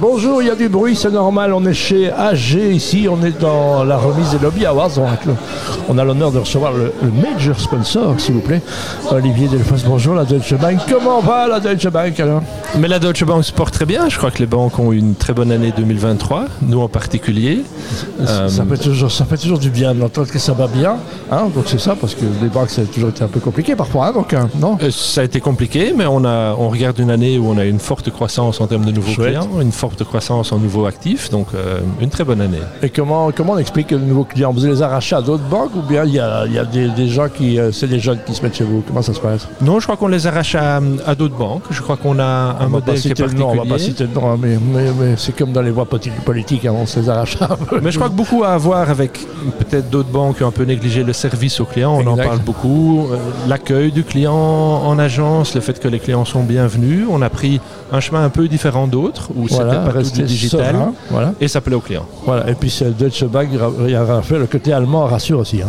Bonjour, il y a du bruit, c'est normal. On est chez AG ici, on est dans la remise des Lobby Awards. On a l'honneur de recevoir le, le major sponsor, s'il vous plaît, Olivier Delfosse. Bonjour, la Deutsche Bank. Comment va la Deutsche Bank alors Mais la Deutsche Bank se porte très bien. Je crois que les banques ont eu une très bonne année 2023, nous en particulier. ça, ça fait toujours, ça fait toujours du bien d'entendre que ça va bien. Hein donc c'est ça, parce que les banques, ça a toujours été un peu compliqué parfois. hein, donc, hein, non? Euh, Ça a été compliqué, mais on, a, on regarde une année où on a une forte croissance en termes de nouveaux Chouette. clients, une forte croissance en nouveaux actifs, donc euh, une très bonne année. Et comment, comment on explique que de nouveaux clients Vous les arrachez à d'autres banques ou bien il y a, y a des, des gens qui. euh, c'est des jeunes qui se mettent chez vous? Comment ça se passe? Non, je crois qu'on les arrache à, à d'autres banques. Je crois qu'on a un On modèle qui est le nom, on va pas particulier. citer le nom, hein, mais, mais, mais c'est comme dans les voies politiques, hein, on se les arrache un peu. Mais je crois que beaucoup à voir avec peut-être d'autres banques qui ont un peu négligé le service aux clients. On en parle beaucoup. Euh, L'accueil du client en agence, le fait que les clients sont bienvenus. On a pris un chemin un peu différent d'autres où Voilà, c'était pas tout du digital. serein, voilà. Et ça plaît aux clients. voilà. Et puis c'est Deutsche Bank, il y a fait le côté allemand rassure aussi. Hein.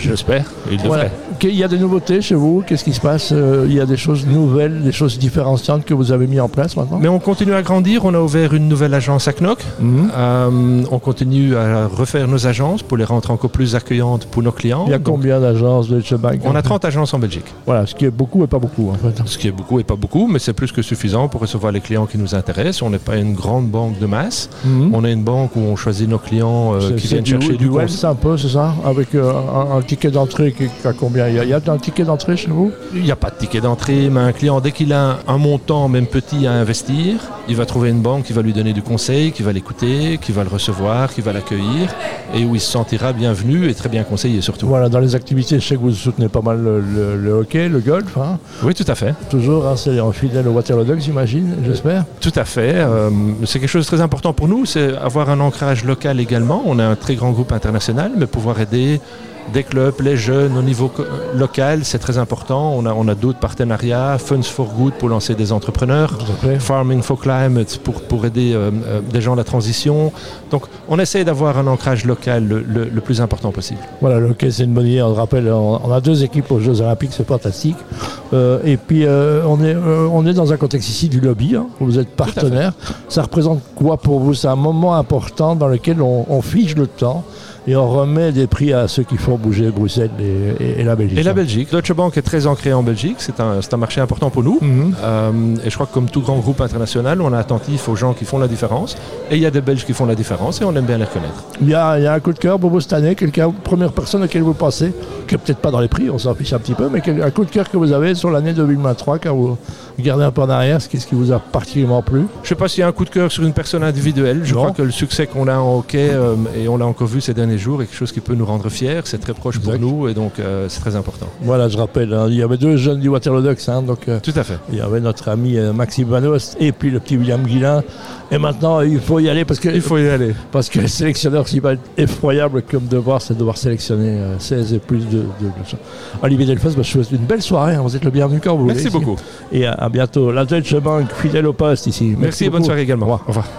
J'espère. Il devrait. Voilà. Il y a des nouveautés chez vous? Qu'est-ce qui se passe? Euh, Il y a des choses nouvelles, des choses différenciantes que vous avez mis en place maintenant? Mais on continue à grandir. On a ouvert une nouvelle agence à Knock. Mhm. Euh, on continue à refaire nos agences pour les rendre encore plus accueillantes pour nos clients. Il y a Donc, combien d'agences Deutsche Bank? on a 30 agences en Belgique. Voilà, ce qui est beaucoup et pas beaucoup en fait. Ce qui est beaucoup et pas beaucoup, mais c'est plus que suffisant pour recevoir les clients qui nous intéressent. On n'est pas une grande banque de masse. Mhm. On est une banque où on choisit nos clients euh, qui viennent chercher du, du web, c'est un peu, c'est ça Avec euh, un, un ticket d'entrée a combien? Il y, a, il y a un ticket d'entrée chez vous? Il n'y a pas de ticket d'entrée, mais un client, dès qu'il a un montant, même petit, à investir, il va trouver une banque qui va lui donner du conseil, qui va l'écouter, qui va le recevoir, qui va l'accueillir, et où il se sentira bienvenu et très bien conseillé surtout. Voilà, dans les activités, je sais que vous soutenez pas mal le, le- le hockey, le golf, hein. Oui, tout à fait. toujours, hein, c'est en fidèle au Waterloo Ducks, j'imagine, j'espère. Tout à fait. Euh, c'est quelque chose de très important pour nous, c'est avoir un ancrage local également. On a un très grand groupe international, mais pouvoir aider des clubs, les jeunes au niveau local, c'est très important. On a, on a d'autres partenariats, Funds for Good pour lancer des entrepreneurs. Farming for Climate pour, pour aider euh, euh, des gens à la transition. Donc on essaie d'avoir un ancrage local le, le- le plus important possible. Voilà, le hockey, c'est une bonne idée. On le rappelle, on, on a deux équipes aux Jeux Olympiques, c'est fantastique. Euh, et puis, euh, on, est, on est dans un contexte ici du lobby, hein, où vous êtes partenaire. Ça représente quoi pour vous? C'est un moment important dans lequel on, on fige le temps et on remet des prix à ceux qui font bouger Bruxelles et, et- et la Belgique. Et la. Belgique, Deutsche Bank est très ancrée en Belgique, c'est un, un marché important pour nous. Mhm. Euh, et je crois que comme tout grand groupe international, on est attentif aux gens qui font la différence. Et il y a des Belges qui font la différence et on aime bien les reconnaître. Il y, a, il y a un coup de cœur pour vous cette année, quelqu'un, première personne à laquelle vous pensez, qui peut-être pas dans les prix, on s'en fiche un petit peu, mais quel- un coup de cœur que vous avez sur l'année 2023, quand vous regardez un peu en arrière, ce qui ce qui vous a particulièrement plu Je ne sais pas s'il y a un coup de cœur sur une personne individuelle. Je Non. crois que le succès qu'on a en hockey, euh, et on l'a encore vu ces derniers jours, est quelque chose qui peut nous rendre fiers. C'est très proche Exact. pour nous et donc euh, c'est très important. Voilà, je rappelle, hein, il y avait deux jeunes du Waterloo Ducks, hein, donc euh, Tout à fait. il y avait notre ami Maxime Vanos et puis le petit William Guillain. Et maintenant, il faut y aller parce que, Il faut y aller. parce que le sélectionneur, être effroyable comme devoir, c'est de devoir sélectionner euh, 16 et plus de. De- de- Olivier Delfosse, bah, je vous souhaite une belle soirée, hein, vous êtes le bienvenu quand vous voulez. Merci ici. beaucoup. Et à, à bientôt. La Deutsche Bank, fidèle au poste ici. Merci et bonne soirée également. Au revoir. Au revoir.